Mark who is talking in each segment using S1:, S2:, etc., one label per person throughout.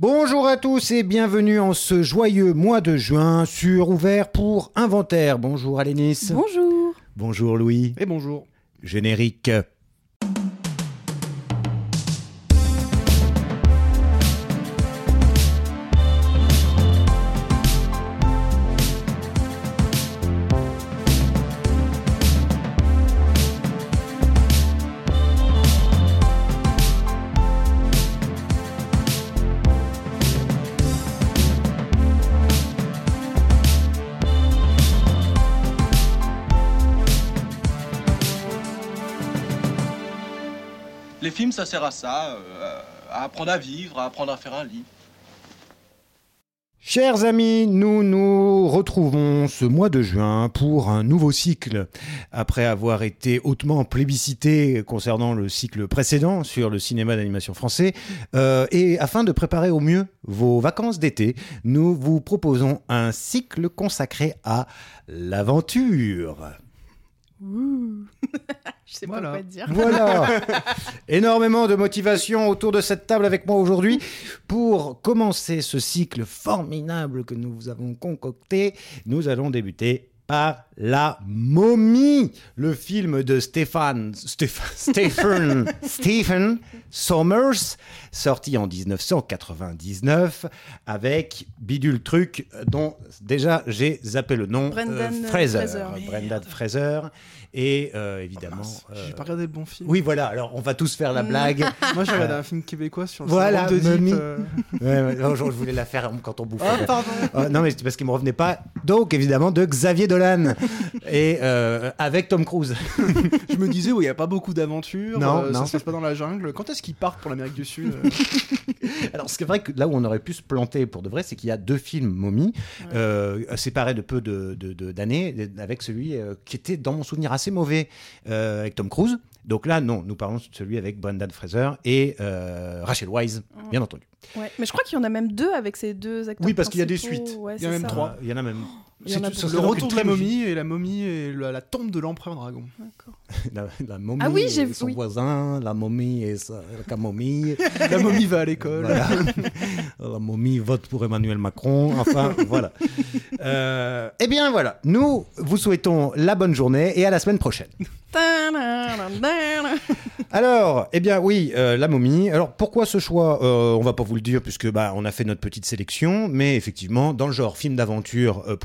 S1: Bonjour à tous et bienvenue en ce joyeux mois de juin sur Ouvert pour Inventaire. Bonjour Alénis.
S2: Bonjour.
S1: Bonjour Louis.
S3: Et bonjour.
S1: Générique.
S4: Ça sert à ça, euh, à apprendre à vivre, à apprendre à faire un lit.
S1: Chers amis, nous nous retrouvons ce mois de juin pour un nouveau cycle. Après avoir été hautement plébiscité concernant le cycle précédent sur le cinéma d'animation français, euh, et afin de préparer au mieux vos vacances d'été, nous vous proposons un cycle consacré à l'aventure.
S2: Sais
S3: Voilà.
S2: pas quoi te dire.
S1: Voilà. Énormément de motivation autour de cette table avec moi aujourd'hui pour commencer ce cycle formidable que nous vous avons concocté. Nous allons débuter par La Momie, le film de Stéphane, Stéph- Stephen, Stephen Sommers, sorti en 1999 avec Bidule Truc, dont déjà j'ai zappé le nom,
S2: Brendan
S1: Fraser.
S2: Fraser.
S1: Brendan Fraser. Et euh, évidemment.
S3: Mince,
S1: euh,
S3: J'ai pas regardé le bon film.
S1: oui, voilà. Alors, on va tous faire la
S2: Mm.
S1: blague.
S3: Moi, j'ai regardé un film québécois sur le
S1: Voilà, Mommy.
S3: euh.
S1: Ouais, ouais, non, je voulais la faire quand on bouffait.
S3: Ah, pardon.
S1: Euh, non, mais c'est parce qu'il me revenait pas. Donc, évidemment, de Xavier Dolan et euh, avec Tom Cruise.
S3: Je me disais, oui, il n'y a pas beaucoup d'aventures.
S1: Non,
S3: euh,
S1: non.
S3: Ça se passe pas dans la jungle. Quand est-ce qu'ils partent pour l'Amérique du Sud euh
S1: Alors, c'est vrai que là où on aurait pu se planter pour de vrai, c'est qu'il y a deux films Mommy, euh, séparés de peu de- de- de- d'années, avec celui euh, qui était, dans mon souvenir, assez mauvais, euh, avec Tom Cruise. Donc là, non, nous parlons de celui avec Brendan Fraser et euh, Rachel Wise, bien entendu.
S2: Ouais. Mais je crois qu'il y en a même deux avec ces deux acteurs.
S1: Oui, parce qu'il y a des suites.
S2: Ouais,
S3: Il y en a même
S2: ça.
S3: trois.
S1: Il y en a même. C'est-
S3: Le retour de la momie et la momie et la, la tombe de l'empereur dragon.
S1: La, la momie
S2: Ah oui,
S1: et
S2: j'ai-
S1: son
S2: oui.
S1: voisin, la momie et sa la camomille.
S3: La momie va à l'école.
S1: Voilà. la momie vote pour Emmanuel Macron. Enfin, voilà. Euh, eh bien, voilà. Nous vous souhaitons la bonne journée et à la semaine prochaine. Alors, eh bien, oui, euh, la momie. Alors, pourquoi ce choix Euh, On va pas vous le dire puisque bah, on a fait notre petite sélection, mais effectivement, dans le genre film d'aventure euh,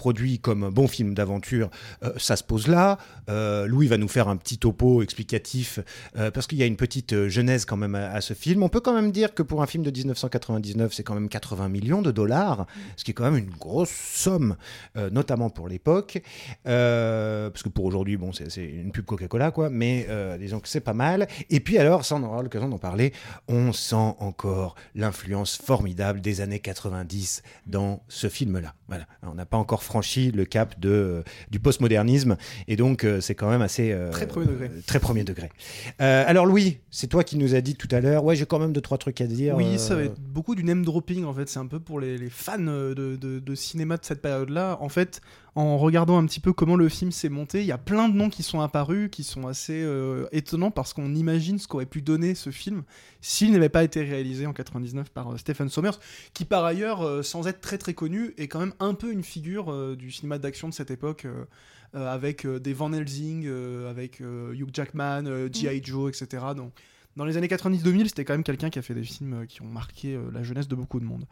S1: comme un bon film d'aventure, euh, ça se pose là. Euh, Louis va nous faire un petit topo explicatif euh, parce qu'il y a une petite genèse quand même à, ce film. On peut quand même dire que pour un film de 1999, c'est quand même 80 millions de dollars, ce qui est quand même une grosse somme, notamment pour l'époque. Parce que pour aujourd'hui, bon, c'est une pub Coca-Cola, quoi, mais disons que c'est pas mal. Et puis alors, ça on aura l'occasion d'en parler, on sent encore l'influence formidable des années 90 dans ce film-là. On n'a pas encore franchi le cap de, euh, du postmodernisme, et donc euh, c'est quand même assez... euh,
S3: Très premier degré.
S1: Très premier degré. Alors Louis, c'est toi qui nous as dit tout à l'heure, ouais j'ai quand même deux, trois trucs à dire.
S3: Oui, ça va être beaucoup du name dropping en fait. C'est un peu pour les, les fans de, de- de cinéma de cette période-là. En fait, en regardant un petit peu comment le film s'est monté, il y a plein de noms qui sont apparus, qui sont assez euh, étonnants parce qu'on imagine ce qu'aurait pu donner ce film s'il n'avait pas été réalisé en 99 par euh, Stephen Sommers, qui par ailleurs, euh, sans être très très connu, est quand même un peu une figure du cinéma d'action de cette époque. avec des Van Helsing, avec Hugh Jackman, G.I. Joe, etc. Donc, dans les années 90-2000, c'était quand même quelqu'un qui a fait des films euh, qui ont marqué euh, la jeunesse de beaucoup de monde.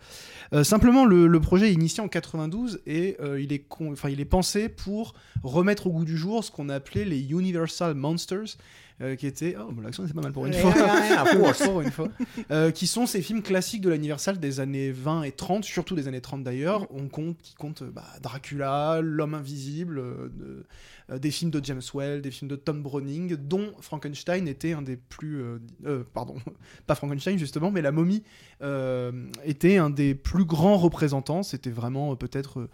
S3: Euh, simplement, le, projet est initié en 92 et il, est il est pensé pour remettre au goût du jour ce qu'on appelait les Universal Monsters, euh, qui étaient... Oh, bon, l'accent c'est pas mal pour une fois. Pour une fois. Euh, qui sont ces films classiques de l'Universal des années 20 et 30, surtout des années 30 d'ailleurs, on compte, qui comptent euh, bah, Dracula, L'homme invisible, de- des films de James Whale, des films de Tom Browning, dont Frankenstein était un des plus... pardon, pas Frankenstein justement, mais la momie était un des plus grands représentants, c'était vraiment peut-être...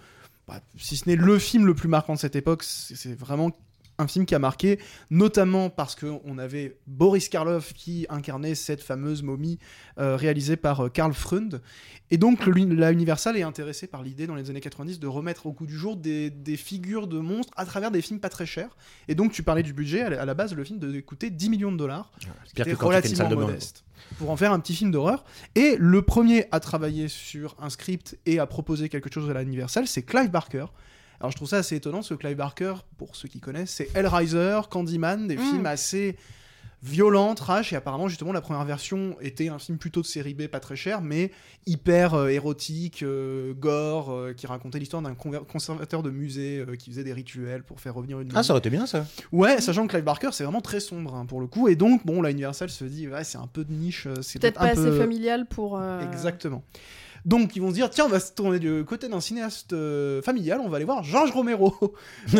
S3: bah, si ce n'est le film le plus marquant de cette époque, c'est vraiment un film qui a marqué, notamment parce qu'on avait Boris Karloff qui incarnait cette fameuse momie euh, réalisée par euh, Karl Freund. Et donc le- la Universal est intéressée par l'idée dans les années 90 de remettre au goût du jour des, des figures de monstres à travers des films pas très chers. Et donc tu parlais du budget, à la- à la base le film devait coûter 10 millions de dollars, ce qui était relativement
S1: de
S3: modeste, pour en faire un petit film d'horreur. Et le premier à travailler sur un script et à proposer quelque chose à la Universal, c'est Clive Barker. Alors je trouve ça assez étonnant parce que Clive Barker, pour ceux qui connaissent, c'est Hellraiser, Candyman, des
S2: Mm.
S3: films assez violents, trash, et apparemment justement la première version était un film plutôt de série B, pas très cher, mais hyper euh, érotique, euh, gore, euh, qui racontait l'histoire d'un conservateur de musée euh, qui faisait des rituels pour faire revenir une
S1: Ah, ça aurait été bien ça.
S3: Ouais, sachant que Clive Barker, c'est vraiment très sombre hein, pour le coup, et donc bon, la Universal se dit, ouais, c'est un peu de niche, c'est
S2: Peut-être
S3: un
S2: pas
S3: peu...
S2: assez familial pour. euh,
S3: Exactement. Donc ils vont se dire tiens on va se tourner du côté d'un cinéaste euh, familial, on va aller voir Georges Romero,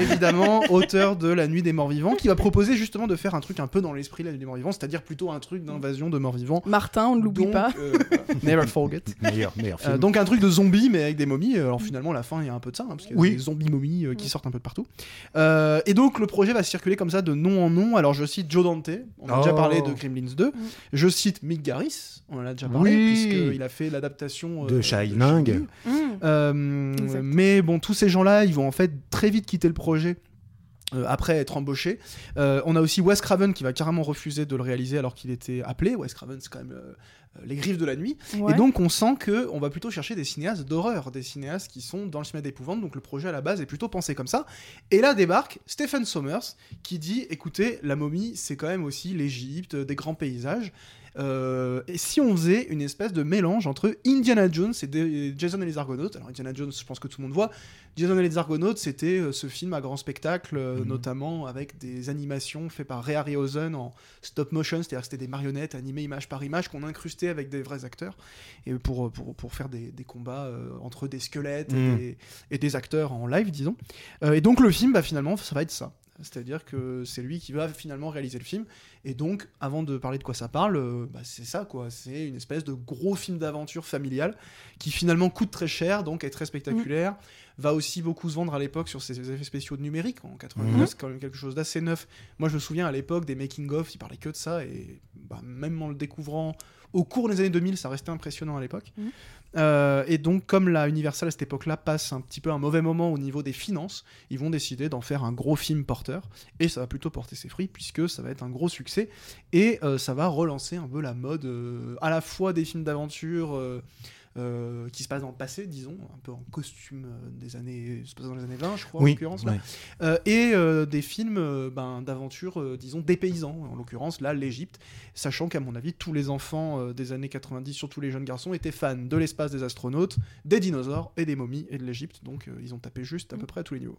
S3: évidemment auteur de La Nuit des Morts Vivants, qui va proposer justement de faire un truc un peu dans l'esprit de La Nuit des Morts Vivants, c'est-à-dire plutôt un truc d'invasion de morts vivants.
S2: Martin, on ne l'oublie pas.
S3: euh, voilà, never forget.
S1: meilleur, meilleur film.
S3: Euh, donc un truc de zombies mais avec des momies. Alors finalement à la fin il y a un peu de ça, hein, parce qu'il y a
S1: Oui.
S3: des zombies momies euh, qui sortent un peu de partout. Euh, et donc le projet va circuler comme ça de nom en nom. Alors je cite Joe Dante, on a déjà
S1: Oh.
S3: parlé de Gremlins 2. Je cite Mick Garris, on en a déjà parlé
S1: Oui.
S3: puisqu'il a fait l'adaptation euh,
S1: De Shining.
S2: Mmh.
S3: Euh, mais bon, tous ces gens-là, ils vont en fait très vite quitter le projet. euh, après être embauché, Euh, on a aussi Wes Craven qui va carrément refuser de le réaliser alors qu'il était appelé. Wes Craven, c'est quand même euh, les griffes de la nuit.
S2: Ouais.
S3: Et donc on sent que on va plutôt chercher des cinéastes d'horreur, des cinéastes qui sont dans le cinéma d'épouvante. Donc le projet à la base est plutôt pensé comme ça. Et là débarque Stephen Sommers qui dit écoutez, la momie c'est quand même aussi l'Égypte, des grands paysages. Euh, et si on faisait une espèce de mélange entre Indiana Jones et Jason et les Argonautes Alors Indiana Jones, je pense que tout le monde voit. Jason et les Argonautes, c'était euh, ce film à grand spectacle, euh,
S1: Mhm.
S3: notamment avec des animations faites par Ray Harryhausen en stop motion, c'est-à-dire que c'était des marionnettes animées image par image qu'on incrustait avec des vrais acteurs et pour, pour, pour faire des, des combats euh, entre des squelettes et,
S1: Mhm.
S3: des, et des acteurs en live, disons. Euh, et donc le film, bah, finalement, ça va être ça. C'est-à-dire que c'est lui qui va finalement réaliser le film. Et donc, avant de parler de quoi ça parle, euh, bah, c'est ça, quoi. C'est une espèce de gros film d'aventure familial qui finalement coûte très cher, donc est très spectaculaire. Va aussi beaucoup se vendre à l'époque sur ses effets spéciaux de numérique. En 99, c'est quand même quelque chose d'assez neuf. Moi, je me souviens à l'époque des making-of, ils parlaient que de ça. Et bah, même en le découvrant au cours des années 2000, ça restait impressionnant à l'époque.
S2: Mhm.
S3: Euh, et donc, comme la Universal à cette époque-là passe un petit peu un mauvais moment au niveau des finances, ils vont décider d'en faire un gros film porteur. Et ça va plutôt porter ses fruits puisque ça va être un gros succès. Et euh, ça va relancer un peu la mode euh, à la fois des films d'aventure. Euh, euh, qui se passent dans le passé, disons, un peu en costume euh, des années, se passe dans les années 20, je crois, en l'occurrence, là.
S1: ouais.
S3: Euh, et euh, des films euh, ben, d'aventure, euh, disons, des paysans, en l'occurrence, là, l'Égypte, sachant qu'à mon avis, tous les enfants euh, des années 90, surtout les jeunes garçons, étaient fans de l'espace des astronautes, des dinosaures et des momies et de l'Égypte, donc euh, ils ont tapé juste à peu près à tous les niveaux.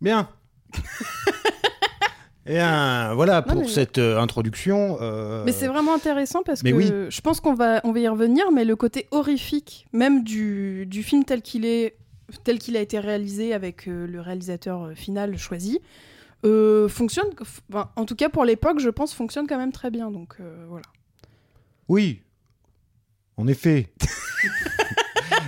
S1: Bien. Et voilà pour
S2: mais-
S1: cette euh, introduction. euh,
S2: Mais c'est vraiment intéressant parce
S1: mais
S2: que
S1: oui.
S2: je pense qu'on va, on va y revenir, mais le côté horrifique, même du, du film tel qu'il est, tel qu'il a été réalisé avec euh, le réalisateur final choisi, fonctionne. enfin, en tout cas pour l'époque, je pense fonctionne quand même très bien. Donc voilà.
S1: Oui, en effet.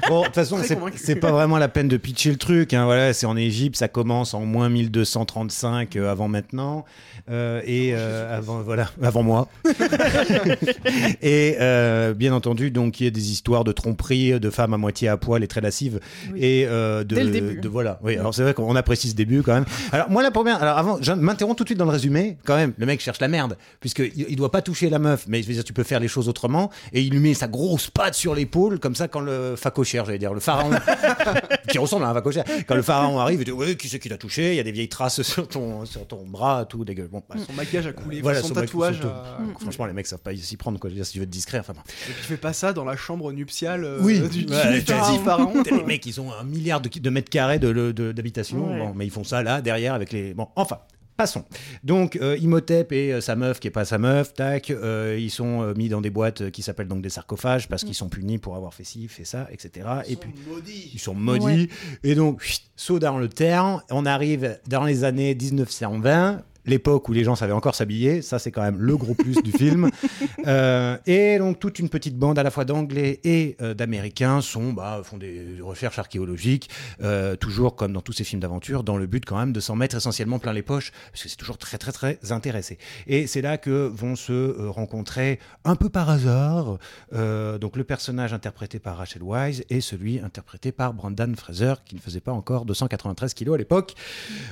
S1: bon, de toute façon, c'est pas vraiment la peine de pitcher le truc. hein, voilà, c'est en Égypte, ça commence en moins 1235 euh, avant maintenant. euh, et euh, avant, voilà, avant moi. et euh, bien entendu, donc, il y a des histoires de tromperie, de femmes à moitié à poil et très lascives.
S2: Oui.
S1: Et euh, de,
S2: Dès le début.
S1: de- voilà. Oui, alors c'est vrai qu'on apprécie ce début quand même. Alors moi la première, alors avant, je m'interromps tout de suite dans le résumé. Quand même, le mec cherche la merde puisque il, il doit pas toucher la meuf, mais je veux dire tu peux faire les choses autrement. Et il lui met sa grosse patte sur l'épaule comme ça quand le facochère, j'allais dire le pharaon, qui ressemble à un facochère, quand le pharaon arrive, il dit ouais qui c'est qui l'a touché? Il y a des vieilles traces sur ton sur ton bras, tout dégueu. Bon, bah,
S3: Son maquillage a coulé,
S1: Voilà,
S3: son, tatouage.
S1: son
S3: a-.
S1: Franchement, les mecs savent pas s'y prendre quoi. Je veux dire, si tu veux être discret, enfin. bon.
S3: Et puis fait pas ça dans la chambre nuptiale euh,
S1: Oui,
S3: du, du
S1: ouais,
S3: pharaon.
S1: vas-y, pharaon. T'as les mecs, ils ont un milliard de, de mètres carrés de, de- d'habitation,
S2: Ouais.
S1: bon, mais ils font ça là, derrière, avec les. Bon, enfin. Passons. Donc, euh, Imhotep et euh, sa meuf, qui est pas sa meuf, tac, euh, ils sont euh, mis dans des boîtes euh, qui s'appellent donc des sarcophages parce qu'ils sont punis pour avoir fait ci, fait ça, etc. et puis, ils sont maudits. Et donc, saut dans le terre. On arrive dans les années 1920. L'époque où les gens savaient encore s'habiller. Ça, c'est quand même le gros plus du film. Euh, et donc, toute une petite bande à la fois d'anglais et euh, d'américains sont, bah, font des recherches archéologiques, euh, toujours comme dans tous ces films d'aventure, dans le but quand même de s'en mettre essentiellement plein les poches, parce que c'est toujours très, très, très intéressé. Et c'est là que vont se rencontrer un peu par hasard, donc le personnage interprété par Rachel Wise et celui interprété par Brandon Fraser, qui ne faisait pas encore 293 kilos à l'époque.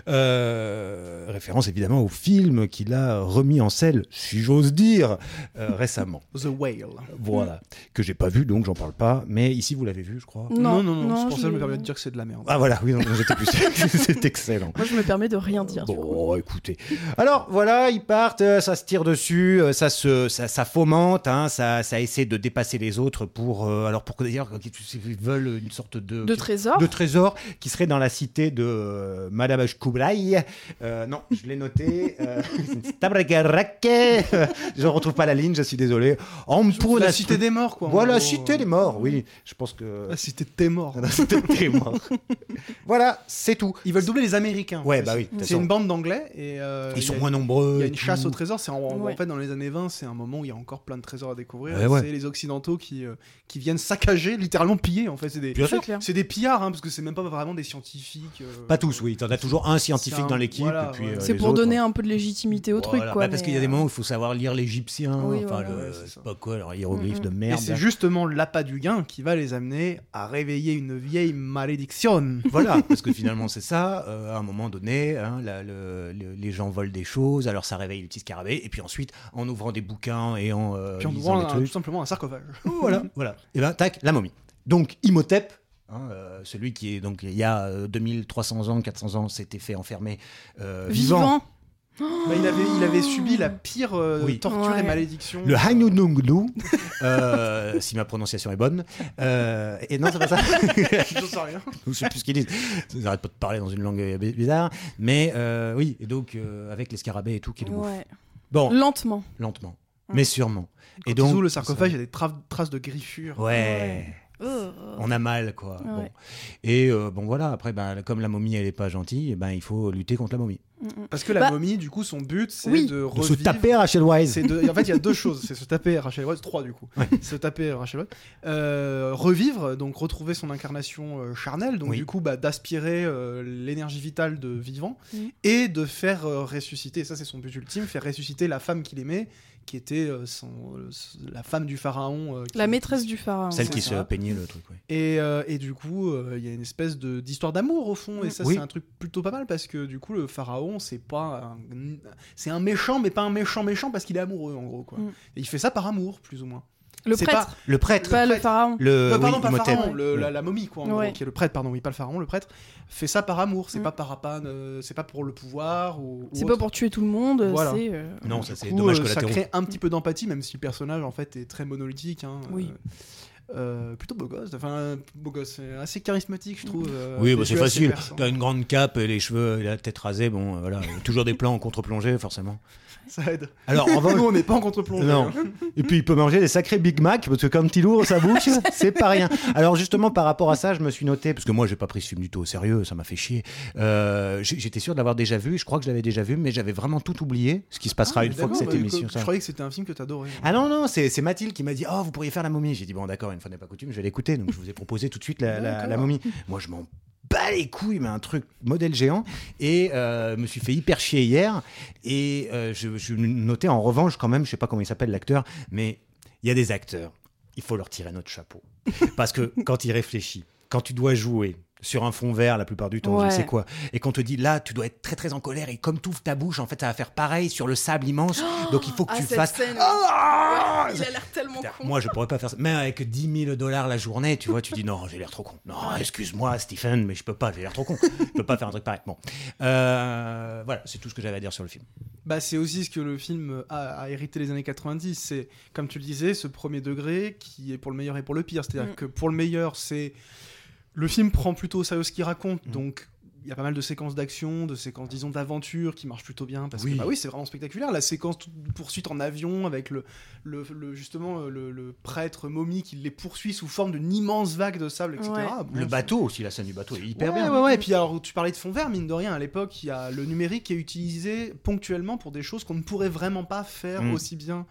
S1: Référence évidemment au film qu'il a remis en selle, si j'ose dire, euh, récemment.
S3: The Whale.
S1: Voilà, que j'ai pas vu, donc j'en parle pas. Mais ici, vous l'avez vu, je crois.
S2: Non,
S3: non, non,
S2: non,
S3: c'est pour ça que je me permets de dire que c'est de la merde.
S1: Ah voilà, oui, non, j'étais plus. c'est excellent.
S2: Moi, je me permets de rien dire. du coup.
S1: Bon, écoutez. Alors voilà, ils partent, euh, ça se tire dessus, euh, ça se, ça, ça fomente, hein, ça, ça essaie de dépasser les autres pour, euh, alors pour que d'ailleurs ils veulent une sorte de,
S2: De trésor.
S1: de trésor qui serait dans la cité de euh, Madame Kublai. Euh, non, je l'ai noté. Euh, Tabragarak. je retrouve pas la ligne, je suis désolé. En pour
S3: la cité des morts, quoi.
S1: Voilà,
S3: gros.
S1: cité des morts. Oui, je pense que.
S3: La cité des morts.
S1: La cité des morts. voilà, c'est tout.
S3: Ils veulent doubler les Américains.
S1: Ouais,
S3: C'est-
S1: bah oui. de
S3: C'est une bande d'anglais et euh,
S1: Ils sont
S3: a-
S1: moins nombreux.
S3: Il y a
S1: et
S3: une chasse au trésor. C'est en, en fait dans les années 20, c'est un moment où il y a encore plein de trésors à découvrir.
S1: Ouais,
S3: et
S1: ouais.
S3: C'est les Occidentaux qui, euh, qui viennent saccager, littéralement piller. En fait, c'est des,
S2: C'est
S1: sûr.
S2: clair.
S3: c'est des pillards, hein, parce que c'est même pas vraiment des scientifiques. euh,
S1: Pas tous, oui. T'en as toujours un scientifique
S3: un-
S1: dans l'équipe.
S3: voilà,
S1: et puis,
S3: ouais.
S1: euh,
S2: C'est
S1: les
S2: pour
S1: autres,
S2: donner
S1: hein.
S2: un peu de légitimité au truc,
S1: Voilà.
S2: quoi.
S1: Bah, parce qu'il y a des
S2: euh,
S1: moments où il faut savoir lire l'égyptien.
S2: Oui,
S1: enfin,
S2: voilà.
S1: le,
S3: c'est
S1: pas quoi, leur hiéroglyphe
S2: Mm,
S1: de
S2: mm.
S3: Et
S1: merde.
S3: c'est justement l'appât du gain qui va les amener à réveiller une vieille malédiction.
S1: Voilà, parce que finalement c'est ça. euh, à un moment donné, hein, la- le- le- les gens volent des choses, alors ça réveille les petits scarabées, et puis ensuite, en ouvrant des bouquins et en euh,
S3: Puis en ouvrant
S1: des
S3: un- tout
S1: trucs,
S3: simplement un sarcophage.
S1: voilà, voilà. Et ben tac, la momie. Donc Imhotep. hein, euh, celui qui est donc il y a euh, 2300 ans, 400 ans, s'était fait enfermer euh, vivant.
S2: Vivant.
S3: Bah, il, avait, il avait subi la pire euh,
S1: Oui.
S3: torture
S2: Ouais.
S3: et malédiction.
S1: Le Hainununglu, euh, si ma prononciation est bonne. Euh, et non, c'est pas ça.
S3: J'en sais rien.
S1: Je sais plus ce qu'ils disent. Ils arrêtent pas de parler dans une langue euh, bizarre. Mais euh, oui, et donc euh, avec les scarabées et tout qui le bouffent.
S2: Ouais.
S1: Bon,
S2: Lentement.
S1: lentement, mais sûrement.
S3: Quand
S1: et donc,
S3: ouvrent le sarcophage, il y a des tra- traces de griffures.
S1: Ouais.
S2: Oh.
S1: On a mal, quoi.
S2: Ouais.
S1: Bon. Et euh, bon, voilà, après, ben, comme la momie, elle est pas gentille, eh ben, il faut lutter contre la momie.
S2: Mm, mm.
S3: Parce que la
S2: Bah-
S3: momie, du coup, son but, c'est
S2: Oui.
S3: de
S1: De
S3: revivre.
S1: se taper Rachel Wise.
S3: C'est de- En fait, il y a deux choses. C'est se taper Rachel Weisz, trois du coup.
S1: Ouais.
S3: Se taper Rachel Weisz. Euh, revivre, donc retrouver son incarnation euh, charnelle, donc
S1: Oui.
S3: du coup bah, d'aspirer euh, l'énergie vitale de vivant et de faire euh, ressusciter, et ça c'est son but ultime, faire ressusciter la femme qu'il aimait, qui était euh, son, euh, la femme du pharaon. euh, qui-
S2: La maîtresse du pharaon.
S1: Celle qui
S3: ça.
S1: se peignait le truc, ouais.
S3: Et, euh, et du coup, euh, il y a une espèce de- d'histoire d'amour au fond, et ça
S1: Oui.
S3: c'est un truc plutôt pas mal parce que du coup le pharaon c'est pas un... c'est un méchant mais pas un méchant méchant parce qu'il est amoureux en gros quoi.
S2: Mm.
S3: Et il fait ça par amour plus ou moins.
S2: Le prêtre.
S1: Le prêtre.
S2: Pas le pharaon.
S1: Le,
S3: Euh, pardon
S1: oui,
S3: pas le pharaon, le- la, la momie quoi, en
S2: Ouais.
S3: qui est le prêtre pardon, oui pas le pharaon, le prêtre fait ça par amour, c'est
S2: Mm.
S3: pas par euh, c'est pas pour le pouvoir ou. ou
S2: C'est pas pour tuer tout le monde.
S3: Voilà.
S2: C'est. euh,
S1: Non, ça c'est dommage
S3: euh,
S1: que
S3: ça
S1: la
S3: crée un petit peu d'empathie même si le personnage en fait est très monolithique. hein,
S2: Oui.
S3: euh, euh, plutôt beau gosse, enfin beau gosse, assez charismatique je trouve. euh,
S1: Oui, bah, c'est facile. T'as une grande cape et les cheveux et la tête rasée. Bon, euh, voilà. Toujours des plans en contre-plongée, forcément.
S3: Ça aide.
S1: Alors, en
S3: Nous on n'est pas en contre-plongée.
S1: Non.
S3: hein.
S1: Et puis il peut manger des sacrés Big Mac parce que quand il ouvre sa bouche, c'est pas rien. Alors justement par rapport à ça, je me suis noté parce que moi j'ai pas pris ce film du tout au sérieux, ça m'a fait chier. Euh, J'étais sûr de l'avoir déjà vu, je crois que je l'avais déjà vu, mais j'avais vraiment tout oublié. Ce qui se passera
S3: Ah,
S1: une fois que cette
S3: bah,
S1: émission.
S3: Je
S1: ça-
S3: croyais que c'était un film que t'adorais.
S1: Ah non non, c'est c'est Mathilde qui m'a dit oh vous pourriez faire la momie. J'ai dit bon d'accord, une fois n'est pas coutume, je vais l'écouter. Donc je vous ai proposé tout de suite la, la- momie. Moi je m'en bats les couilles, mais un truc modèle géant. Et euh, me suis fait hyper chier hier. Et euh, je, je notais en revanche quand même, je sais pas comment il s'appelle l'acteur, mais il y a des acteurs. Il faut leur tirer notre chapeau. Parce que quand il réfléchit, quand tu dois jouer sur un fond vert la plupart du temps, je
S2: Ouais.
S1: ne sais quoi, et qu'on te dit là, tu dois être très très en colère, et comme tu ouvres ta bouche, en fait, ça va faire pareil sur le sable immense. donc il faut que
S2: Ah,
S1: tu
S2: cette
S1: fasses.
S2: scène,
S1: Ah
S2: Il a l'air tellement
S1: Putain,
S2: con.
S1: Moi, je pourrais pas faire ça. Même avec 10 000 dollars la journée, tu vois, tu dis non, j'ai l'air trop con. Non, excuse-moi, Stephen, mais je peux pas, j'ai l'air trop con. Je peux pas faire un truc pareil. Bon. Euh, voilà, c'est tout ce que j'avais à dire sur le film.
S3: Bah, c'est aussi ce que le film a, a hérité les années 90. C'est, comme tu le disais, ce premier degré qui est pour le meilleur et pour le pire. C'est-à-dire
S2: Mm.
S3: que pour le meilleur, c'est. Le film prend plutôt au sérieux ce qu'il raconte,
S1: Mm.
S3: donc il y a pas mal de séquences d'action, de séquences, disons, d'aventure qui marchent plutôt bien. Parce
S1: Oui.
S3: que, bah oui, c'est vraiment spectaculaire. La séquence de poursuite en avion avec le, le, le- justement le, le prêtre momie qui les poursuit sous forme d'une immense vague de sable, etc.
S2: Ouais.
S3: Bon,
S1: Le bateau aussi, la scène du bateau est hyper
S3: ouais,
S1: bien.
S3: Ouais, ouais, Et puis alors, tu parlais de fond vert, mine de rien, à l'époque, il y a le numérique qui est utilisé ponctuellement pour des choses qu'on ne pourrait vraiment pas faire
S1: Mm.
S3: aussi bien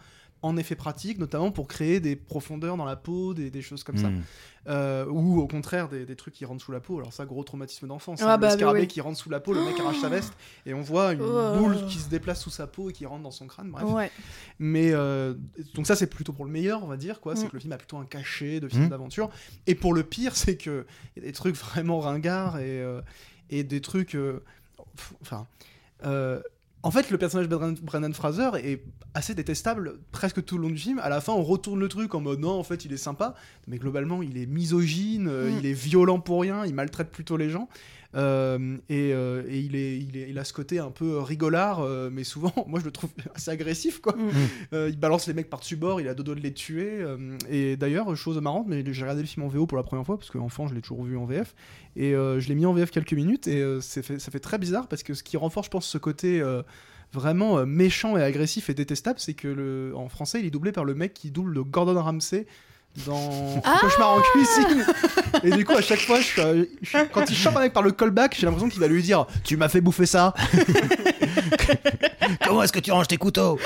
S3: en effet pratique, notamment pour créer des profondeurs dans la peau, des, des choses comme ça.
S1: Mm.
S3: Euh, ou au contraire, des, des trucs qui rentrent sous la peau. Alors ça, gros traumatisme d'enfance.
S2: Ah
S3: hein.
S2: bah,
S3: le scarabée
S2: oui.
S3: qui rentre sous la peau, le mec arrache sa veste, et on voit une
S2: Oh.
S3: boule qui se déplace sous sa peau et qui rentre dans son crâne. Bref.
S2: Ouais.
S3: Mais euh, donc ça c'est plutôt pour le meilleur, on va dire quoi. C'est
S2: Mm.
S3: que le film a plutôt un cachet de film
S1: Mm.
S3: d'aventure. Et pour le pire, c'est que il y a des trucs vraiment ringards et euh, et des trucs. euh, enfin. euh, en fait, le personnage de Brendan, Brendan Fraser est assez détestable presque tout le long du film. À la fin, on retourne le truc en mode non, en fait, il est sympa, mais globalement, il est misogyne, euh,
S2: Mm.
S3: il est violent pour rien, il maltraite plutôt les gens. Euh, et euh, et il, est, il, est, il a ce côté un peu rigolard, euh, mais souvent, moi je le trouve assez agressif, quoi.
S2: Mm.
S3: Il balance les mecs par-dessus bord, il a doigts de les tuer. et d'ailleurs, chose marrante, mais j'ai regardé le film en VO pour la première fois, parce qu'enfant, je l'ai toujours vu en VF. Et je l'ai mis en VF quelques minutes, et fait- ça fait très bizarre, parce que ce qui renforce, je pense, ce côté vraiment méchant et agressif et détestable, c'est que le, en français, il est doublé par le mec qui double le Gordon Ramsay dans
S2: Ah
S3: Cauchemar en cuisine. Et du coup, à chaque fois, je euh, je quand il chope un mec par le callback, j'ai l'impression qu'il va lui dire Tu m'as fait bouffer ça.
S1: Comment est-ce que tu ranges tes couteaux?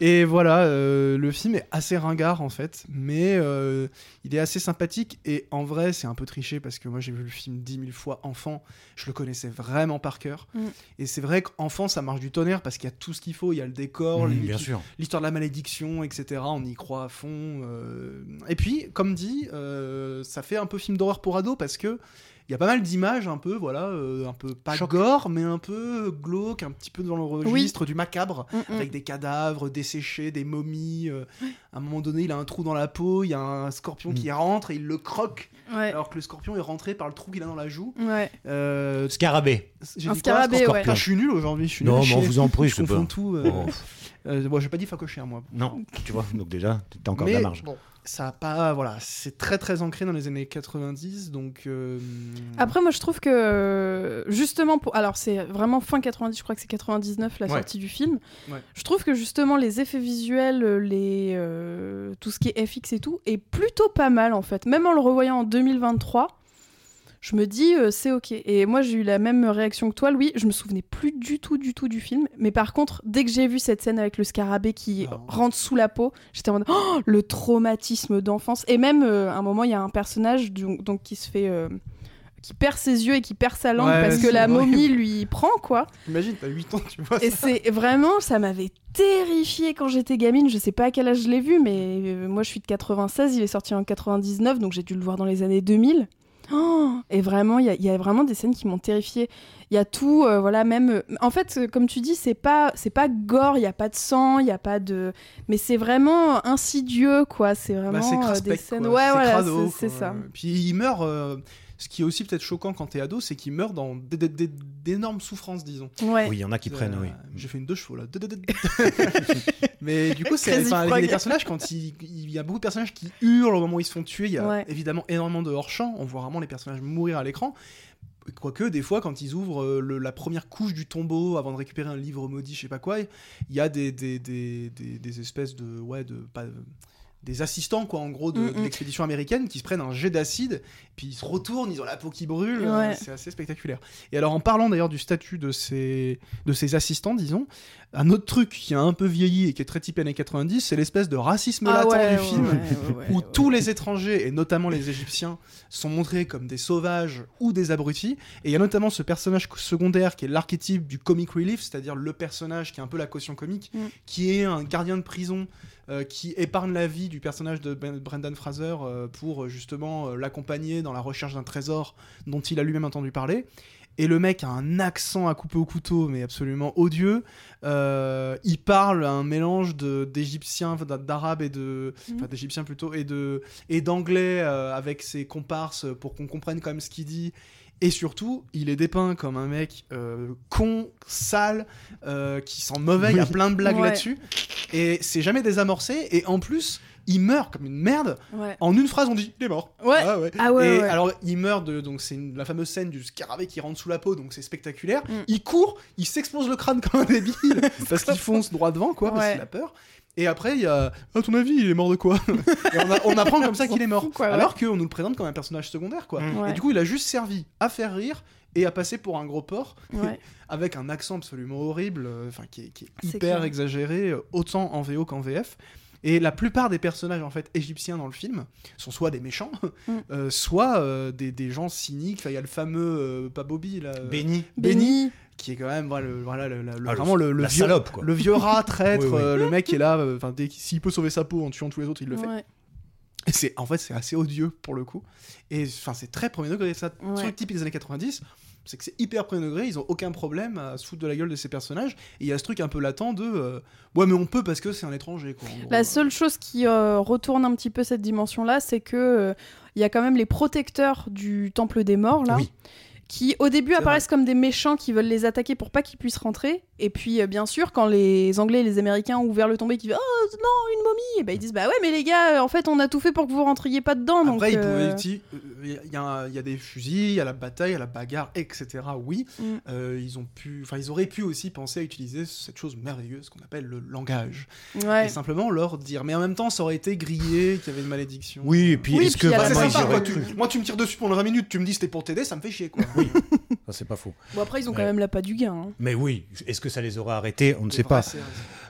S3: Et voilà, euh, le film est assez ringard en fait, mais euh, il est assez sympathique et en vrai c'est un peu triché parce que moi j'ai vu le film dix mille fois enfant, je le connaissais vraiment par cœur.
S2: Mm.
S3: Et c'est vrai qu'enfant ça marche du tonnerre parce qu'il y a tout ce qu'il faut, il y a le décor,
S1: Mm,
S3: l'histoire de la malédiction, etc. On y croit à fond. euh. Et puis, comme dit, euh, ça fait un peu film d'horreur pour ados parce que il y a pas mal d'images un peu, voilà, euh, un peu pas
S1: Choc.
S3: gore, mais un peu glauque, un petit peu dans le registre du macabre
S2: Mm, mm.
S3: avec des cadavres desséchés, des momies. euh, à un moment donné, il a un trou dans la peau, il y a un scorpion
S1: Mm.
S3: qui rentre et il le croque,
S2: Ouais.
S3: alors que le scorpion est rentré par le trou qu'il a dans la joue.
S2: Ouais.
S3: Euh,
S1: Scarabée.
S2: Un scarabée, ouais.
S3: Putain, Je suis nul aujourd'hui, je suis nul.
S1: Non, mais on vous en prie,
S3: je
S1: c'est
S3: confonds
S1: pas-
S3: tout. euh,
S1: Oh.
S3: euh, bon, j'ai pas dit facochère, moi.
S1: Non, tu vois, donc déjà, t'as encore
S3: mais
S1: de la marge.
S3: bon, ça a pas, voilà, c'est très très ancré dans les années 90, donc. euh,
S2: Après, moi, je trouve que justement, pour... alors c'est vraiment fin 90, je crois que c'est 99 la
S3: Ouais.
S2: sortie du film.
S3: Ouais.
S2: Je trouve que justement les effets visuels, les euh, tout ce qui est FX et tout, est plutôt pas mal en fait. Même en le revoyant en 2023, je me dis euh, c'est ok. Et moi, j'ai eu la même réaction que toi, Louis. Je me souvenais plus du tout, du tout du film. Mais par contre, dès que j'ai vu cette scène avec le scarabée qui
S3: Ah.
S2: rentre sous la peau, j'étais en mode oh, le traumatisme d'enfance. Et même euh, à un moment, il y a un personnage donc, donc qui se fait euh, qui perd ses yeux et qui perd sa langue
S3: Ouais,
S2: parce que la
S3: horrible.
S2: momie lui prend quoi.
S3: Imagine, t'as 8 ans, tu vois
S2: Et c'est vraiment, ça m'avait terrifié quand j'étais gamine. Je sais pas à quel âge je l'ai vu, mais euh, moi je suis de 96, il est sorti en 99, donc j'ai dû le voir dans les années 2000. Oh et vraiment, il y, a- il y a vraiment des scènes qui m'ont terrifié. Il y a tout, euh, voilà, même. euh, En fait, comme tu dis, c'est pas, c'est pas gore, il y a pas de sang, il y a pas de, mais c'est vraiment insidieux, quoi. C'est vraiment
S3: Bah,
S2: euh,
S3: crasse
S2: des scènes.
S3: quoi.
S2: Ouais,
S3: C'est
S2: voilà, c'est- ça.
S3: Puis il meurt. Ce qui est aussi peut-être choquant quand t'es ado, c'est qu'il meurt dans d'énormes souffrances, disons.
S2: Ouais.
S1: Oui, il y en a qui prennent,
S3: Euh,
S1: oui.
S3: J'ai fait une deux chevaux là. Mais du coup, c'est les, personnages quand il, il y a beaucoup de personnages qui hurlent au moment où ils se font tuer. Il y a
S2: Ouais.
S3: évidemment énormément de hors champ. On voit vraiment les personnages mourir à l'écran. Quoique, des fois, quand ils ouvrent euh, le- la première couche du tombeau avant de récupérer un livre maudit, je sais pas quoi, il y a des, des, des, des, des espèces de. Ouais, de. Pas, des assistants, quoi, en gros, de,
S2: Mm, mm.
S3: de l'expédition américaine qui se prennent un jet d'acide, puis ils se retournent, ils ont la peau qui brûle.
S2: Ouais.
S3: euh, C'est assez spectaculaire. Et alors, en parlant d'ailleurs du statut de ces, de ces assistants, disons, un autre truc qui a un peu vieilli et qui est très typé années 90, c'est l'espèce de racisme
S2: Ah
S3: latent
S2: ouais,
S3: du
S2: ouais,
S3: film. Où tous les étrangers, et notamment les Égyptiens, sont montrés comme des sauvages ou des abrutis. Et il y a notamment ce personnage secondaire qui est l'archétype du comic relief, c'est-à-dire le personnage qui est un peu la caution comique,
S2: Mm.
S3: qui est un gardien de prison euh, qui épargne la vie du personnage de Ben- Brendan Fraser euh, pour justement euh, l'accompagner dans la recherche d'un trésor dont il a lui-même entendu parler. Et le mec a un accent à couper au couteau, mais absolument odieux. Euh, il parle un mélange enfin, d'arabes et de,
S2: Mhm.
S3: enfin, d'égyptiens plutôt, et de et d'anglais euh, avec ses comparses pour qu'on comprenne quand même ce qu'il dit. Et surtout, il est dépeint comme un mec euh, con, sale, euh, qui sent mauvais. Il y a plein de blagues
S2: Ouais.
S3: là-dessus. Et c'est jamais désamorcé. Et en plus, il meurt comme une merde.
S2: Ouais.
S3: En une phrase, on dit il est mort.
S2: Ouais.
S3: Ah ouais.
S2: Ah ouais,
S3: Et
S2: ouais.
S3: alors, il meurt de. Donc, c'est la fameuse scène du scarabée qui rentre sous la peau, donc c'est spectaculaire.
S2: Mm.
S3: Il court, il s'explose le crâne comme un débile, parce qu'il fonce droit devant, quoi, parce qu'il a peur. Et après, il y a. À ton avis, il est mort de quoi? Et on, a- on apprend comme ça qu'il est mort.
S2: Fou, quoi, ouais.
S3: alors qu'on nous le présente comme un personnage secondaire, quoi.
S1: Mm.
S2: Ouais.
S3: Et du coup, il a juste servi à faire rire et à passer pour un gros porc
S2: Ouais.
S3: avec un accent absolument horrible, euh, enfin qui est, qui est
S2: C'est
S3: hyper
S2: clair.
S3: exagéré, euh, autant en VO qu'en VF. Et la plupart des personnages en fait égyptiens dans le film sont soit des méchants,
S2: Mm.
S3: euh, soit euh, des, des gens cyniques. Enfin, Il y a le fameux euh, pas Bobby là, euh,
S1: Béni.
S2: Béni.
S3: qui est quand même voilà, le, voilà, le- le-
S1: Ah, le-
S3: vraiment le, le vieux,
S1: salope, quoi.
S3: le vieux rat traître.
S1: Oui, oui.
S3: euh, le mec qui est là, enfin dès s'il peut sauver sa peau en tuant tous les autres, il le fait.
S2: Ouais.
S3: Et c'est en fait c'est assez odieux pour le coup. Et enfin c'est très premier degré ça.
S2: Ouais.
S3: Truc typique des années 90, c'est que c'est hyper premier degré, ils ont aucun problème à se foutre de la gueule de ces personnages. Et il y a ce truc un peu latent de euh, ouais mais on peut parce que c'est un étranger quoi.
S2: La seule chose qui euh, retourne un petit peu cette dimension-là, c'est que euh, il y a quand même les protecteurs du temple des morts là.
S1: Oui.
S2: Qui au début apparaissent comme des méchants qui veulent les attaquer pour pas qu'ils puissent rentrer. Et puis euh, bien sûr, quand les Anglais et les Américains ont ouvert le tombé, qui disent oh non une momie, et ben ils disent bah ouais mais les gars, euh, en fait on a tout fait pour que vous rentriez pas dedans. donc,
S3: Après, il
S2: euh,
S3: euh, il y, a il y a des fusils, il y a la bataille, il y a la bagarre, etc. Oui,
S2: Mm.
S3: Euh, ils ont pu, enfin ils auraient pu aussi penser à utiliser cette chose merveilleuse qu'on appelle le langage.
S2: Ouais.
S3: Et simplement leur dire. Mais en même temps, ça aurait été grillé qu'il y avait une malédiction.
S1: Oui, et puis
S2: Oui,
S1: est-ce que vraiment
S3: sympa, quoi. Tu- moi, tu me tires dessus pendant 20 minutes, tu me dis c'était pour t'aider, ça me fait chier, quoi.
S1: Oui, ça c'est pas faux.
S2: Bon après ils ont quand même la pas du gain. hein.
S1: Mais oui, est-ce que ça les aura arrêtés? On ne sait pas.
S3: séries.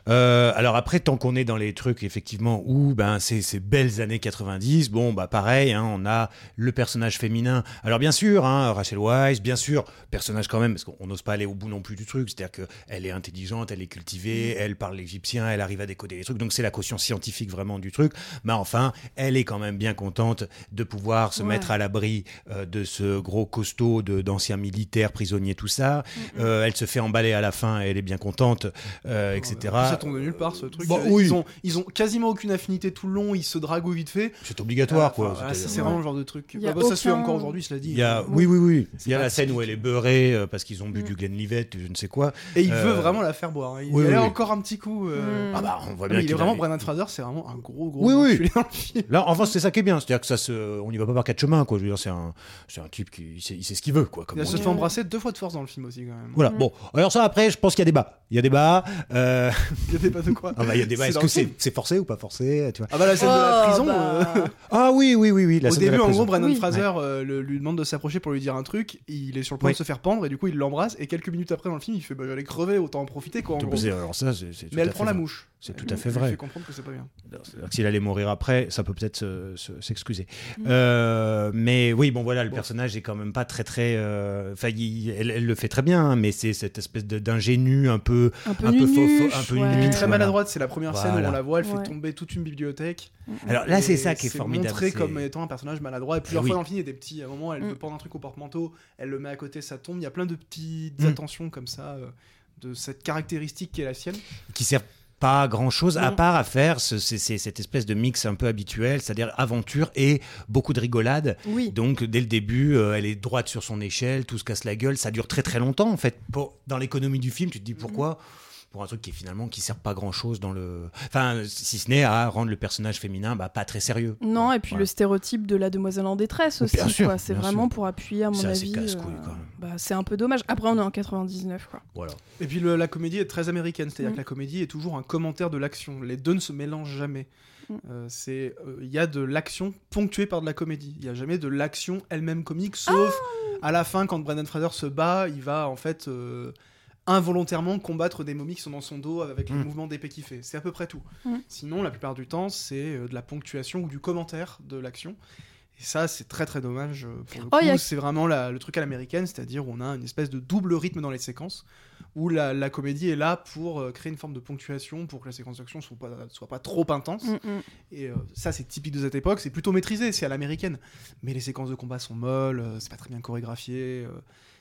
S1: Euh, alors après, tant qu'on est dans les trucs effectivement où ben c'est ces belles années 90, bon bah pareil, hein, on a le personnage féminin. Alors bien sûr, hein, Rachel Weisz, bien sûr, personnage quand même, parce qu'on n'ose pas aller au bout non plus du truc, c'est-à-dire que elle est intelligente, elle est cultivée, elle parle l'égyptien, elle arrive à décoder les trucs, donc c'est la caution scientifique vraiment du truc. Mais enfin, elle est quand même bien contente de pouvoir se
S2: Ouais.
S1: mettre à l'abri euh, de ce gros costaud de- d'anciens militaires, prisonniers, tout ça. Euh, elle se fait emballer à la fin, elle est bien contente, etc.
S3: Ça tombe de nulle part ce truc.
S1: Bon,
S3: Euh,
S1: oui.
S3: ils, ont, ils ont quasiment aucune affinité tout le long, ils se dragouillent vite fait.
S1: C'est obligatoire,
S3: Euh,
S1: quoi. C'est-à-dire-
S3: c'est vraiment le genre de truc.
S2: Il y a
S3: Bah, bah, Ça se fait
S2: aucun-
S3: encore aujourd'hui, cela dit.
S1: Il y a,
S3: Euh,
S1: oui, oui, oui. Il y a la scène où elle est beurrée euh, parce qu'ils ont bu
S2: Mm.
S1: du Glenlivet, je ne sais quoi.
S3: Et il
S1: Euh,
S3: veut vraiment la faire boire. hein. Il
S1: oui,
S3: y a
S1: oui, oui.
S3: encore un petit coup. euh,
S2: Mm.
S1: Ah bah, on voit
S3: ah,
S1: bien
S3: il est vraiment
S1: a-
S3: Brendan Fraser, c'est vraiment un gros gros
S1: Oui, oui.
S3: dans le film.
S1: Là, enfin, c'est ça qui est bien, c'est-à-dire que ça se, on n'y va pas par quatre chemins, quoi. Je veux dire, c'est un, c'est un type qui il sait, il sait ce qu'il veut, quoi. Comme
S3: Il se fait embrasser deux fois de force dans le film aussi quand même.
S1: Voilà.
S2: Mm.
S1: Bon, alors ça après, je pense qu'il y a débat. Il y a débat. Euh...
S3: Il y a des pas de quoi.
S1: Ah bah, il y a Est-ce que c'est, forcé ou pas forcé, tu vois
S3: Ah bah la scène de la
S2: Oh,
S3: prison.
S2: bah.
S3: euh,
S1: Ah oui, oui, oui, oui. La
S3: Au
S1: scène de la
S3: début, en
S1: prison.
S3: gros, Brendan
S2: Oui.
S3: Fraser euh, le- lui demande de s'approcher pour lui dire un truc. Il est sur le point
S1: Oui.
S3: de se faire pendre et du coup, il l'embrasse. Et quelques minutes après dans le film, il fait bah, J'allais crever, autant en profiter quoi. En gros.
S1: C'est- alors ça, c'est, c'est tout
S3: Mais elle prend la
S1: vrai.
S3: mouche.
S1: C'est tout à fait vrai.
S3: fait comprendre que c'est pas bien.
S1: C'est-à-dire que S'il allait mourir après, ça peut peut-être se- se- s'excuser.
S2: Mm.
S1: Euh, mais oui, bon voilà, le
S3: Bon.
S1: personnage est quand même pas très très. euh, Enfin, il- elle, elle le fait très bien, hein, mais c'est cette espèce d'ingénu un peu.
S2: Un peu
S1: Un peu faux- un peu
S2: ouais.
S1: nunuche,
S3: Très
S1: Voilà.
S3: maladroite, c'est la première scène où on la voit, elle fait
S2: Ouais.
S3: tomber toute une bibliothèque.
S1: Alors là, c'est ça qui est formidable.
S3: montré
S1: c'est-
S3: comme étant un personnage maladroit. Et plusieurs
S1: Eh oui.
S3: fois dans le film, il y a des petits. À un moment, elle
S2: Mm.
S3: veut prendre un truc au porte-manteau, elle le met à côté, ça tombe. Il y a plein de petites
S1: Mm.
S3: attentions comme ça, euh, de cette caractéristique qui est la sienne.
S1: qui sert pas à grand chose à part à faire ce- cette espèce de mix un peu habituel, c'est-à-dire aventure et beaucoup de rigolade.
S2: Oui.
S1: Donc dès le début, euh, elle est droite sur son échelle, tout se casse la gueule, ça dure très très longtemps en fait. Pour, dans l'économie du film, tu te dis pourquoi? Pour un truc qui est finalement qui sert pas grand chose dans le enfin si ce n'est à rendre le personnage féminin bah, pas très sérieux
S2: Non, et puis
S1: Voilà.
S2: le stéréotype de la demoiselle en détresse
S1: Oh,
S2: aussi.
S1: bien sûr,
S2: quoi. C'est
S1: bien
S2: vraiment
S1: sûr.
S2: pour appuyer, à mon avis. euh, bah, c'est un peu dommage. Après, on est en 99, quoi.
S1: voilà
S3: Et puis le- la comédie est très américaine, c'est-à-dire
S2: Mm.
S3: que la comédie est toujours un commentaire de l'action. Les deux ne se mélangent jamais.
S2: Mm.
S3: Euh, c'est euh, il y a de l'action ponctuée par de la comédie. Il y a jamais de l'action elle-même comique, sauf
S2: Ah
S3: à la fin quand Brendan Fraser se bat, il va en fait euh, involontairement combattre des momies qui sont dans son dos avec les
S1: Mm.
S3: mouvements d'épée qu'il fait. C'est à peu près tout.
S2: Mm.
S3: Sinon, la plupart du temps, c'est euh, de la ponctuation ou du commentaire de l'action. Et ça, c'est très très dommage. euh, Pour le
S2: Oh,
S3: coup,
S2: a-
S3: c'est vraiment la- le truc à l'américaine, c'est-à-dire on a une espèce de double rythme dans les séquences, où la, la comédie est là pour euh, créer une forme de ponctuation, pour que la séquence d'action soit pas, soit pas trop intense.
S2: Mm, mm.
S3: Et euh, ça, c'est typique de cette époque, c'est plutôt maîtrisé, c'est à l'américaine. Mais les séquences de combat sont molles, euh, c'est pas très bien chorégraphié, euh,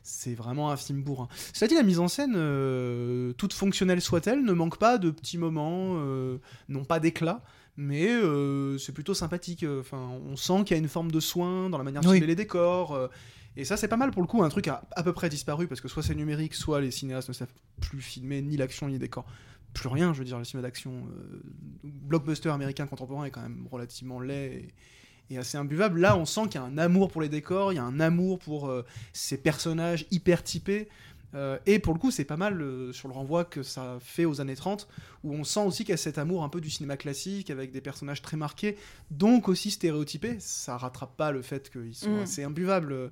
S3: c'est vraiment un film bourrin. Cela dit, la mise en scène, euh, toute fonctionnelle soit-elle, ne manque pas de petits moments, euh, non pas d'éclat. Mais euh, c'est plutôt sympathique. Enfin, on sent qu'il y a une forme de soin dans la manière de
S1: Oui.
S3: filmer les décors. et ça, c'est pas mal pour le coup. Un truc a à peu près disparu parce que soit c'est numérique, soit les cinéastes ne savent plus filmer ni l'action ni les décors plus rien. Je veux dire, le cinéma d'action euh, blockbuster américain contemporain est quand même relativement laid et, assez imbuvable. Là, on sent qu'il y a un amour pour les décors, il y a un amour pour euh, ces personnages hyper typés. Euh, et pour le coup, c'est pas mal euh, sur le renvoi que ça fait aux années 30, où on sent aussi qu'il y a cet amour un peu du cinéma classique, avec des personnages très marqués, donc aussi stéréotypés. Ça rattrape pas le fait qu'ils sont
S2: Mm.
S3: assez imbuvables,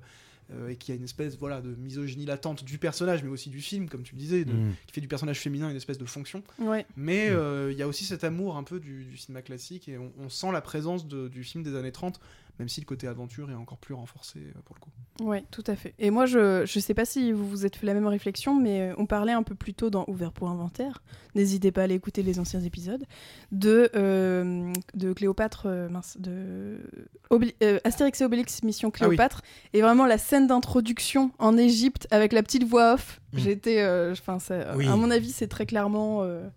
S3: et qu'il y a une espèce voilà, de misogynie latente du personnage, mais aussi du film, comme tu le disais, de-
S1: Mm.
S3: qui fait du personnage féminin une espèce de fonction.
S2: Ouais.
S3: Mais
S1: Mm.
S3: euh, il y a aussi cet amour un peu du, du cinéma classique, et on, on sent la présence de- du film des années 30, même si le côté aventure est encore plus renforcé euh, pour le coup.
S2: Ouais, tout à fait. Et moi, je je sais pas si vous vous êtes fait la même réflexion, mais euh, on parlait un peu plus tôt dans Ouvert pour Inventaire. N'hésitez pas à aller écouter les anciens épisodes de euh, de Cléopâtre, euh, mince, de Obli- euh, Astérix et Obélix Mission
S3: Ah oui.
S2: Cléopâtre. Et vraiment la scène d'introduction en Égypte avec la petite voix off.
S1: Mm.
S2: J'étais, euh,
S1: Oui.
S2: à mon avis, c'est très clairement euh,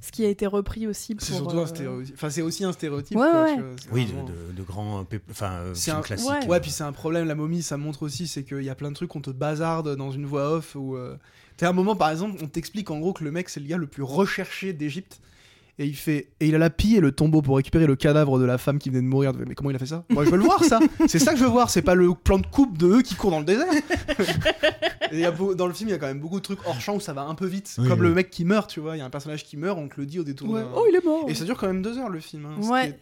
S2: ce qui a été repris aussi pour.
S3: C'est surtout
S2: euh,
S3: un stéréotype. Enfin, c'est aussi un stéréotype.
S2: Ouais,
S3: quoi,
S2: ouais.
S3: vois,
S1: Oui,
S3: vraiment-
S1: de, grands enfin, euh,
S3: un-
S1: classiques.
S2: ouais.
S3: Ouais, puis c'est un problème, la momie, ça montre aussi, c'est qu'il y a plein de trucs qu'on te bazarde dans une voix off. Ou euh... T'as un moment, par exemple, on t'explique en gros que le mec, c'est le gars le plus recherché d'Égypte. Et il fait, et il a la pille et le tombeau pour récupérer le cadavre de la femme qui venait de mourir. Mais comment il a fait ça Moi, je veux le voir, ça. C'est ça que je veux voir. C'est pas le plan de coupe de eux qui courent dans le désert. et il y a beau- dans le film, il y a quand même beaucoup de trucs hors champ où ça va un peu vite.
S1: Oui,
S3: Comme
S1: oui.
S3: le mec qui meurt, tu vois. Il y a un personnage qui meurt, on te le dit au détour
S2: ouais. Oh, il est mort.
S3: Et ça dure quand même deux heures le film. hein,
S2: Ouais.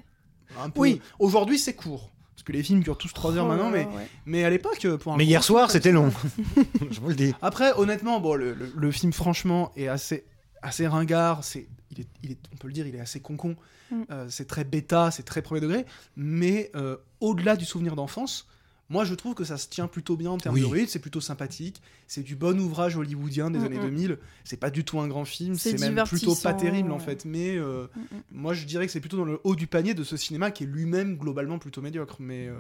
S3: un peu-
S1: Oui.
S3: Aujourd'hui, c'est court. Parce que les films durent tous trois heures
S2: Oh
S3: maintenant, mais,
S2: ouais.
S3: mais à l'époque, euh, pour un
S1: Mais hier soir, c'était long. Je vous le dis.
S3: Après, honnêtement, bon, le, le- le film, franchement, est assez, assez ringard. C'est, il est, il est, on peut le dire, il est assez concon.
S2: Mm.
S3: Euh, c'est très bêta, c'est très premier degré. Mais euh, au-delà du souvenir d'enfance, moi, je trouve que ça se tient plutôt bien en termes
S1: Oui.
S3: de rythme. C'est plutôt sympathique. C'est du bon ouvrage hollywoodien des
S2: Mm,
S3: années
S2: mm.
S3: 2000. C'est pas du tout un grand film.
S2: C'est
S3: même plutôt pas terrible, en fait. Mais euh,
S2: Mm, mm.
S3: moi, je dirais que c'est plutôt dans le haut du panier de ce cinéma qui est lui-même globalement plutôt médiocre. Mais, euh,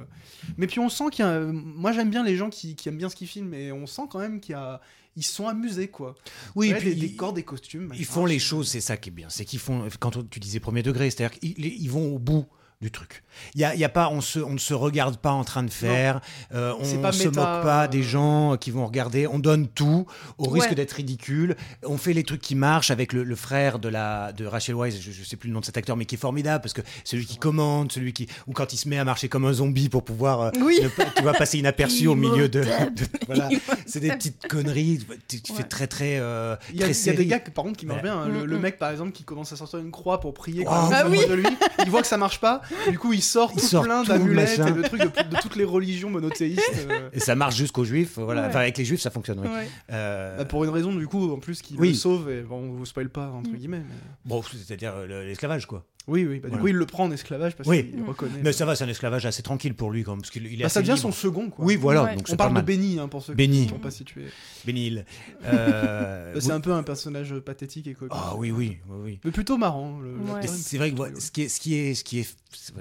S3: mais puis on sent qu'il y a. Moi, j'aime bien les gens qui, qui aiment bien ce qu'ils filment, et on sent quand même qu'il y a. Ils se sont amusés, quoi.
S1: Oui,
S3: Ouais,
S1: puis
S3: les
S1: ils-
S3: décors, des costumes.
S1: Ils font les choses, c'est ça qui est bien. C'est qu'ils font, quand tu disais premier degré, c'est-à-dire qu'ils ils vont au bout du truc. Il y a, y a pas, on se, on ne se regarde pas en train de faire. euh, on ne se
S3: méta,
S1: moque pas
S3: euh.
S1: des gens qui vont regarder. On donne tout au risque
S2: Ouais.
S1: d'être ridicule. On fait les trucs qui marchent avec le, le frère de la de Rachel Weisz. Je, je sais plus le nom de cet acteur, mais qui est formidable parce que celui qui commande, celui qui ou quand il se met à marcher comme un zombie pour pouvoir, euh,
S2: Oui.
S1: ne tu vas passer inaperçu au milieu de, voilà. C'est des petites conneries. Tu, tu
S2: Ouais.
S1: fais très très. euh,
S3: Il y a, y des gars, que, par contre, qui marchent
S1: Ouais.
S3: bien. hein. Le,
S2: Mm,
S3: le
S2: mm.
S3: mec, par exemple, qui commence à sortir une croix pour prier quand même
S2: Ah
S3: au
S2: oui.
S3: de lui. Il voit que ça marche pas. Du coup, il sort
S1: Il
S3: tout
S1: sort
S3: plein d'amulettes et de trucs de, de toutes les religions monothéistes. euh.
S1: Et ça marche jusqu'aux juifs, voilà.
S2: Ouais.
S1: Enfin, avec les juifs, ça fonctionne. oui.
S2: Ouais.
S1: Euh,
S3: Bah, pour une raison, du coup, en plus, qui
S1: Oui.
S3: le sauve. Et bon, on vous spoil pas, entre
S2: Mm.
S3: guillemets. mais-
S1: Bon, c'est-à-dire le- l'esclavage, quoi.
S3: Oui, oui. Bah, du
S1: Voilà.
S3: coup, il le prend en esclavage parce
S1: Oui.
S3: qu'il reconnaît.
S1: Mais ça va, c'est un esclavage assez tranquille pour lui, quand même, parce qu'il il est
S3: Bah, ça devient
S1: libre.
S3: son second, quoi.
S1: Oui, voilà,
S2: Ouais.
S1: donc
S3: On parle de. Benny, hein, pour ceux
S1: Benny.
S3: qui n'ont pas situé.
S1: Bénil. Euh,
S3: C'est un peu un personnage pathétique et comique.
S1: Ah oui, oui, oui, oui.
S3: Mais plutôt marrant.
S2: Ouais.
S1: c'est vrai que ce qui est, ce qui est, ce qui est,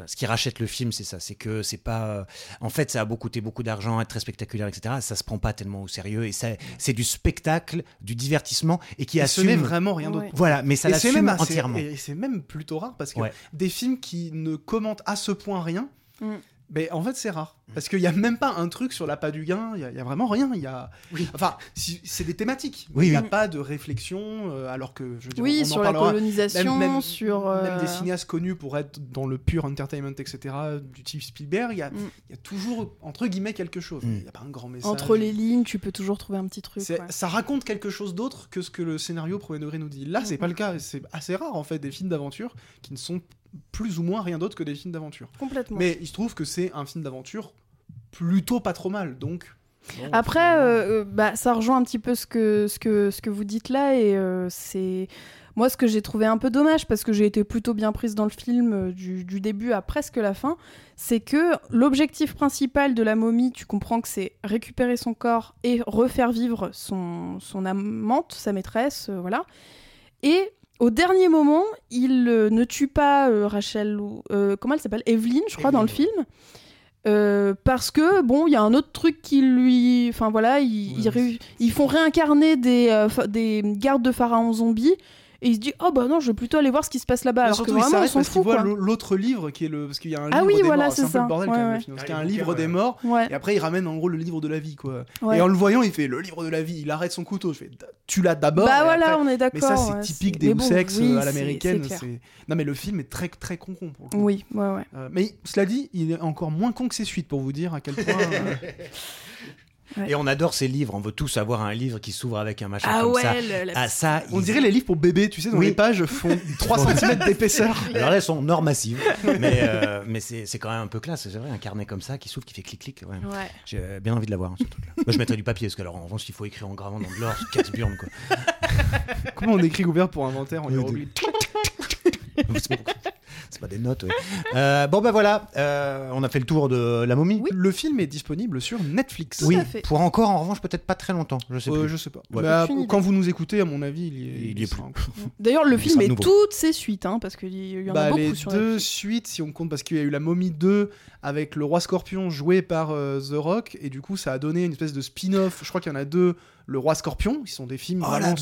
S1: ce qui rachète le film, c'est ça, c'est que c'est pas, euh, en fait, ça a beau coûter beaucoup d'argent, être très spectaculaire, etc. Ça se prend pas tellement au sérieux et ça, c'est du spectacle, du divertissement et qui
S3: Et ce n'est
S1: assume.
S3: vraiment rien d'autre.
S2: Ouais.
S1: Voilà, mais ça l'assume
S3: assez-
S1: entièrement.
S3: Et c'est même plutôt rare parce que
S1: Ouais.
S3: des films qui ne commentent à ce point rien,
S2: Mm.
S3: Ben, en fait c'est rare. Parce qu'il n'y a même pas un truc sur l'appât du gain, il n'y a, il y a vraiment rien. Il y a...
S1: Oui.
S3: Enfin, si- c'est des thématiques.
S1: Oui,
S3: il n'y a
S1: oui.
S3: pas de réflexion, euh, alors que je veux dire,
S2: Oui,
S3: on en
S2: sur la
S3: parlera.
S2: colonisation,
S3: Même, même-
S2: sur.
S3: même
S2: euh,
S3: des cinéastes connus pour être dans le pur entertainment, etc., du type Spielberg, il y a,
S2: Mm.
S3: il y a toujours, entre guillemets, quelque chose.
S1: Mm.
S3: Il n'y a pas un grand message.
S2: Entre les lignes, tu peux toujours trouver un petit truc.
S3: C'est-
S2: ouais.
S3: Ça raconte quelque chose d'autre que ce que le scénario premier degré nous dit. Là, c'est
S2: Mm.
S3: pas le cas. C'est assez rare, en fait, des films d'aventure qui ne sont plus ou moins rien d'autre que des films d'aventure.
S2: Complètement.
S3: Mais il se trouve que c'est un film d'aventure plutôt pas trop mal, donc. bon,
S2: Après, euh, bah, ça rejoint un petit peu ce que, ce que, ce que vous dites là, et euh, c'est moi ce que j'ai trouvé un peu dommage, parce que j'ai été plutôt bien prise dans le film euh, du, du début à presque la fin, c'est que l'objectif principal de la momie, tu comprends que c'est récupérer son corps et refaire vivre son, son amante, sa maîtresse, euh, voilà. Et au dernier moment, il euh, ne tue pas euh, Rachel, ou, euh, comment elle s'appelle? Evelyne, je crois, dans le
S3: Evelyn,
S2: film. Parce que bon, il y a un autre truc qui lui, enfin voilà, ils,
S3: Ouais,
S2: ils,
S3: mais
S2: réu- ils font réincarner des, des gardes de pharaon zombies et il se dit oh bah non je vais plutôt aller voir ce qui se passe là-bas alors
S3: surtout,
S2: que
S3: il
S2: vraiment s'en
S3: parce qu'il voit l'autre livre qui est le parce qu'il y a un
S2: Ah
S3: livre
S2: oui,
S3: des
S2: voilà,
S3: morts.
S2: c'est
S3: un peu
S2: ça.
S3: le bordel
S2: Ouais,
S3: quand même,
S2: ouais.
S3: le film, parce
S1: Ah,
S3: qu'il y a un livre des morts
S2: Ouais.
S3: et après il ramène en gros le livre de la vie quoi.
S2: Ouais.
S3: Et en le voyant, il fait le livre de la vie. Il arrête son couteau. Je fais tu l'as d'abord.
S2: bah
S3: et
S2: voilà
S3: après-
S2: on est d'accord.
S3: Mais ça c'est
S2: ouais,
S3: typique
S2: c'est-
S3: des
S2: bon, oui,
S3: à l'américaine.
S2: c'est clair.
S3: c'est- Non mais le film est très très con con. Pour le coup.
S2: Oui ouais ouais.
S3: Euh, mais cela dit, il est encore moins con que ses suites pour vous dire à quel point.
S1: Et on adore ces livres. On veut tous avoir un livre qui s'ouvre avec un machin
S2: Ah
S1: comme ça.
S2: ouais le- la-
S1: Ah ça,
S3: On
S1: ils-
S3: dirait les livres pour bébés, tu sais, dont
S1: Oui.
S3: les pages font 3 cm d'épaisseur.
S1: Alors là, elles sont normassives, mais, euh, mais c'est quand même un peu classe. C'est vrai, un carnet comme ça qui s'ouvre, qui fait clic-clic. Ouais.
S2: Ouais.
S1: J'ai bien envie de l'avoir, hein, ce truc-là. Moi, je mettrais du papier, parce que alors, en revanche, il faut écrire en gravant dans de l'or, c'est casse-burne, quoi.
S3: Comment on écrit ouvert pour inventaire en hiéroglyphe
S1: C'est pas- des notes, ouais. Euh, bon, ben voilà, euh, on a fait le tour de la momie.
S2: Oui.
S3: Le film est disponible sur Netflix.
S2: Tout
S1: Oui,
S2: à fait.
S1: pour encore, en revanche, peut-être pas très longtemps. Je sais
S3: Euh,
S1: plus.
S3: je sais pas.
S1: Ouais.
S3: Bah, quand vous nous écoutez, à mon avis, il y est,
S1: Il y est
S3: sera
S1: plus.
S2: D'ailleurs le
S1: Il
S2: film est
S1: nouveau.
S2: toutes ses suites hein, parce qu'il y en a
S3: Bah,
S2: beaucoup
S3: les
S2: sur
S3: deux
S2: Netflix.
S3: suites, si on compte, parce qu'il y a eu La Momie 2 avec le Roi Scorpion joué par euh, The Rock, et du coup, ça a donné une espèce de spin-off. Je crois qu'il y en a deux. Le Roi Scorpion, qui sont des films
S1: Oh
S3: vraiment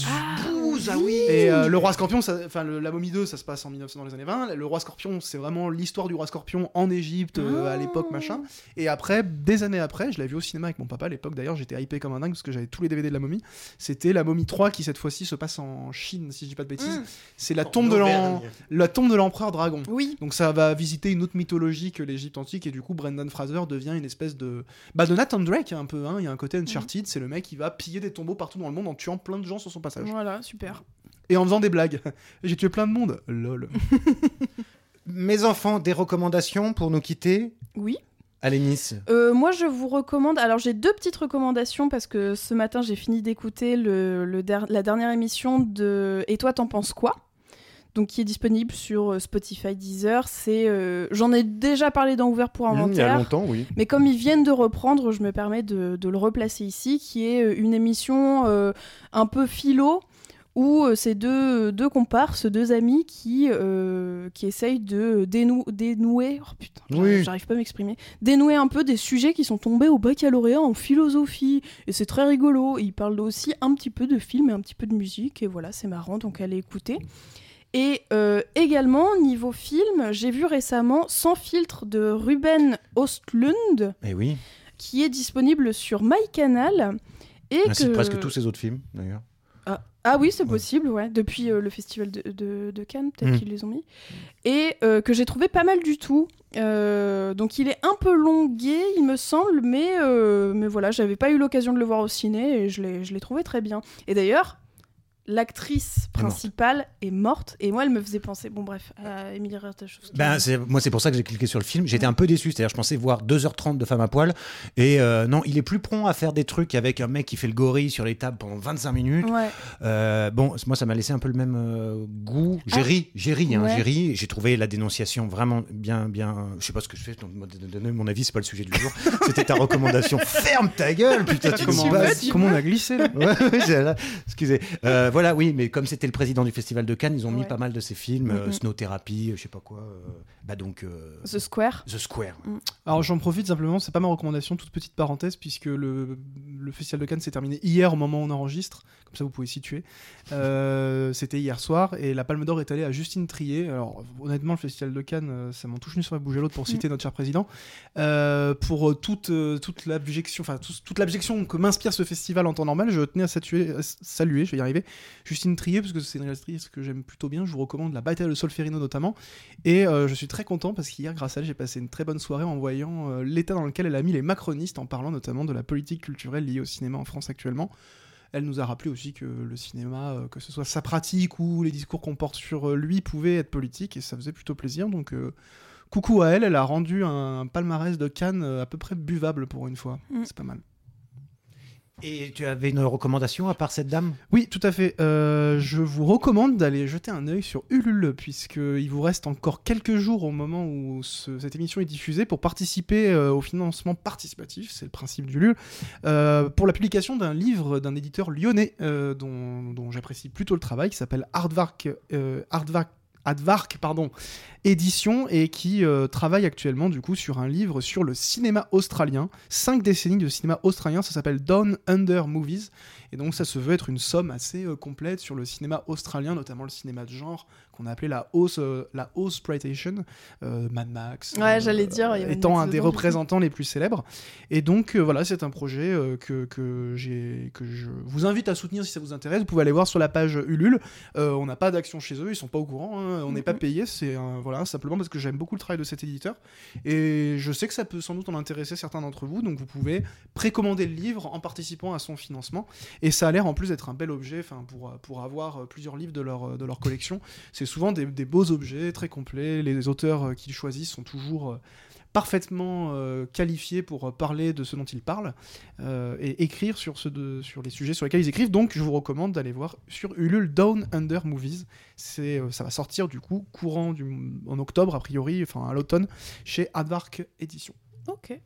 S2: Ah,
S1: ah oui
S3: Et euh, le roi scorpion, ça- enfin le- la momie 2, ça se passe en 1900 dans les années 20. Le roi scorpion, c'est vraiment l'histoire du roi scorpion en Égypte euh, à
S2: Ah.
S3: l'époque, machin. Et après, des années après, je l'avais vu au cinéma avec mon papa à l'époque. D'ailleurs, j'étais hypé comme un dingue parce que j'avais tous les DVD de la momie. C'était la momie 3 qui cette fois-ci se passe en Chine, si je dis pas de bêtises.
S2: Mm.
S3: C'est la tombe de l'em- la tombe de l'empereur dragon.
S2: Oui.
S3: Donc ça va visiter une autre mythologie que l'Égypte antique et du coup Brendan Fraser devient une espèce de bah de Nathan Drake un peu hein. il y a un côté Uncharted c'est le mec qui va piller des tombeaux partout dans le monde en tuant plein de gens sur son passage
S2: Voilà super.
S3: et en faisant des blagues j'ai tué plein de monde lol
S1: Mes enfants, des recommandations pour nous quitter
S2: Oui.
S1: Allez, Nice.
S2: Euh, moi, je vous recommande. Alors, j'ai deux petites recommandations parce que ce matin, j'ai fini d'écouter le, le der- la dernière émission de Et toi, t'en penses quoi? Donc qui est disponible sur euh, Spotify, Deezer. C'est, euh, j'en ai déjà parlé dans Ouvert pour
S1: Il y a
S2: Inventaire,
S1: longtemps, oui.
S2: mais comme ils viennent de reprendre, je me permets de, de le replacer ici, qui est une émission euh, un peu philo où euh, c'est deux, deux comparses, deux amis qui, euh, qui essayent de dénou- dénouer, oh putain, j'arrive- pas à m'exprimer, dénouer un peu des sujets qui sont tombés au baccalauréat en philosophie. Et c'est très rigolo. Et ils parlent aussi un petit peu de film et un petit peu de musique. Et voilà, c'est marrant, donc allez écouter. Et euh, également, niveau film, j'ai vu récemment Sans filtre de Ruben Ostlund,
S1: Eh oui,
S2: qui est disponible sur MyCanal. Et
S1: ainsi
S2: que...
S1: que presque tous ces autres films, d'ailleurs.
S2: Ah oui, c'est possible, ouais. Depuis euh, le festival de, de- de Cannes, peut-être
S1: Mm.
S2: qu'ils les ont mis. Et euh, que j'ai trouvé pas mal du tout. Euh, donc il est un peu longué, il me semble, mais, mais voilà, j'avais pas eu l'occasion de le voir au ciné et je l'ai trouvé très bien. Et d'ailleurs, l'actrice
S1: Elle est morte.
S2: principale est morte. Et moi, elle me faisait penser, bon bref, à Emilie Ratajkowski.
S1: Ben, c'est- moi, c'est pour ça que j'ai cliqué sur le film. J'étais un peu déçu. C'est-à-dire, je pensais voir 2h30 de femme à poil. Et euh, non, il est plus prompt à faire des trucs avec un mec qui fait le gorille sur les tables pendant 25 minutes.
S2: Ouais.
S1: Euh, bon, moi, ça m'a laissé un peu le même euh, goût. J'ai
S2: Ah.
S1: ri, j'ai ri, hein,
S2: Ouais.
S1: j'ai ri. J'ai trouvé la dénonciation vraiment bien, bien. Je sais pas ce que je fais. Donc, donner mon avis, c'est pas le sujet du jour. C'était ta recommandation. Ferme ta gueule, putain, tu
S3: comment,
S2: veux, tu
S3: comment on a glissé là
S1: Ouais, j'ai- excusez. Voilà, oui, mais comme c'était le président du festival de Cannes, ils ont mis pas mal de ces films, euh,
S2: Mhm.
S1: Snow Therapy, euh, je sais pas quoi. euh, bah donc euh,
S2: The Square.
S1: The Square.
S3: Alors j'en profite simplement, c'est pas ma recommandation, toute petite parenthèse, puisque le, le Festival de Cannes s'est terminé hier au moment où on enregistre, comme ça vous pouvez situer. Euh, C'était hier soir, et la Palme d'Or est allée à Justine Trier. Alors honnêtement, le Festival de Cannes, ça m'en touche une sur la bouche à l'autre pour citer notre cher président, euh, pour toute, toute l'abjection, enfin tout- toute l'abjection que m'inspire ce festival en temps normal, je tenais à saluer, à saluer, je vais y arriver, Justine Trier, parce que c'est une réalisatrice que j'aime plutôt bien, je vous recommande La Bataille de Solferino notamment, et euh, je suis très content parce qu'hier, grâce à elle, j'ai passé une très bonne soirée en voyant euh, l'état dans lequel elle a mis les macronistes, en parlant notamment de la politique culturelle liée au cinéma en France actuellement. Elle nous a rappelé aussi que le cinéma, euh, que ce soit sa pratique ou les discours qu'on porte sur lui, pouvaient être politiques, et ça faisait plutôt plaisir. Donc, coucou à elle, elle a rendu un palmarès de Cannes à peu près buvable pour une fois.
S2: Mm.
S3: C'est pas mal.
S1: Et tu avais une recommandation à part cette dame?
S3: Oui, tout à fait. Euh, je vous recommande d'aller jeter un œil sur Ulule, puisqu'il vous reste encore quelques jours au moment où ce- cette émission est diffusée pour participer euh, au financement participatif, c'est le principe d'Ulule, euh, pour la publication d'un livre d'un éditeur lyonnais dont, j'apprécie plutôt le travail, qui s'appelle Hardvark, Advark, pardon, édition et qui euh, travaille actuellement du coup sur un livre sur le cinéma australien, cinq décennies de cinéma australien, ça s'appelle Down Under Movies. Et donc ça se veut être une somme assez euh, complète sur le cinéma australien, notamment le cinéma de genre qu'on a appelé la House, euh, la Exploitation, euh, Mad Max.
S2: Ouais, j'allais dire, a Mad
S3: étant un des représentants les plus célèbres. Et donc euh, voilà, c'est un projet euh, que, que, j'ai, que je vous invite à soutenir si ça vous intéresse. Vous pouvez aller voir sur la page Ulule. Euh, on n'a pas d'action chez eux, ils sont pas au courant. hein. On n'est pas
S2: Mhm.
S3: payé, c'est voilà simplement parce que j'aime beaucoup le travail de cet éditeur et je sais que ça peut sans doute en intéresser certains d'entre vous. Donc vous pouvez précommander le livre en participant à son financement. Et ça a l'air en plus d'être un bel objet, enfin pour pour avoir euh, plusieurs livres de leur de leur collection. C'est souvent des, beaux objets très complets. Les auteurs euh, qu'ils choisissent sont toujours euh, parfaitement euh, qualifiés pour parler de ce dont ils parlent et écrire sur, ce sur les sujets sur lesquels ils écrivent. Donc, je vous recommande d'aller voir sur Ulule Down Under Movies. C'est, ça va sortir du coup courant en octobre, a priori, enfin à l'automne, chez Advark Édition.
S2: Ok.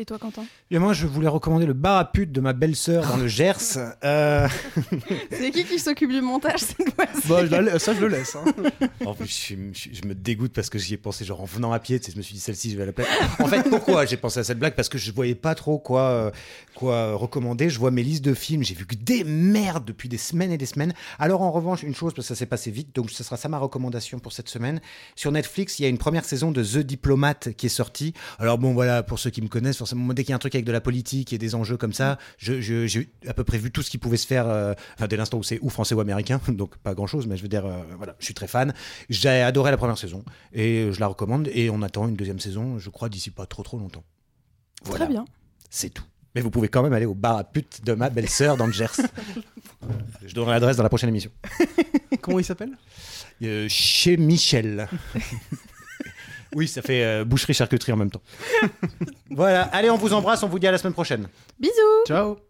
S2: Et toi, Quentin
S1: Et moi, je voulais recommander le bar à pute de ma belle-sœur dans le Gers. Euh,
S2: C'est qui qui s'occupe du montage cette fois-ci
S3: Bah, je la- ça, je le laisse. hein.
S1: En plus, je, me dégoûte parce que j'y ai pensé genre en venant à pied. tu sais, je me suis dit celle-ci, je vais la plaire. En fait, pourquoi j'ai pensé à cette blague? Parce que je voyais pas trop quoi, euh, quoi recommander. Je vois mes listes de films. J'ai vu que des merdes depuis des semaines et des semaines. Alors en revanche, une chose parce que ça s'est passé vite, donc ce sera ça ma recommandation pour cette semaine. Sur Netflix, il y a une première saison de The Diplomate qui est sortie. Alors bon, voilà, pour ceux qui me connaissent, dès qu'il y a un truc avec de la politique et des enjeux comme ça, je- je- j'ai à peu près vu tout ce qui pouvait se faire. euh, Enfin, dès l'instant où c'est ou français ou américain, donc pas grand-chose, mais je veux dire, euh, voilà, je suis très fan. J'ai adoré la première saison et je la recommande. Et on attend une deuxième saison, je crois, d'ici pas trop trop longtemps. Voilà,
S2: Très bien.
S1: c'est tout. Mais vous pouvez quand même aller au bar à pute de ma belle-sœur dans le Gers. je donnerai l'adresse dans la prochaine émission.
S3: Comment il s'appelle?
S1: Euh, chez Michel. oui, ça fait euh, boucherie charcuterie en même temps. voilà, allez, on vous embrasse, on vous dit à la semaine prochaine.
S2: Bisous
S3: Ciao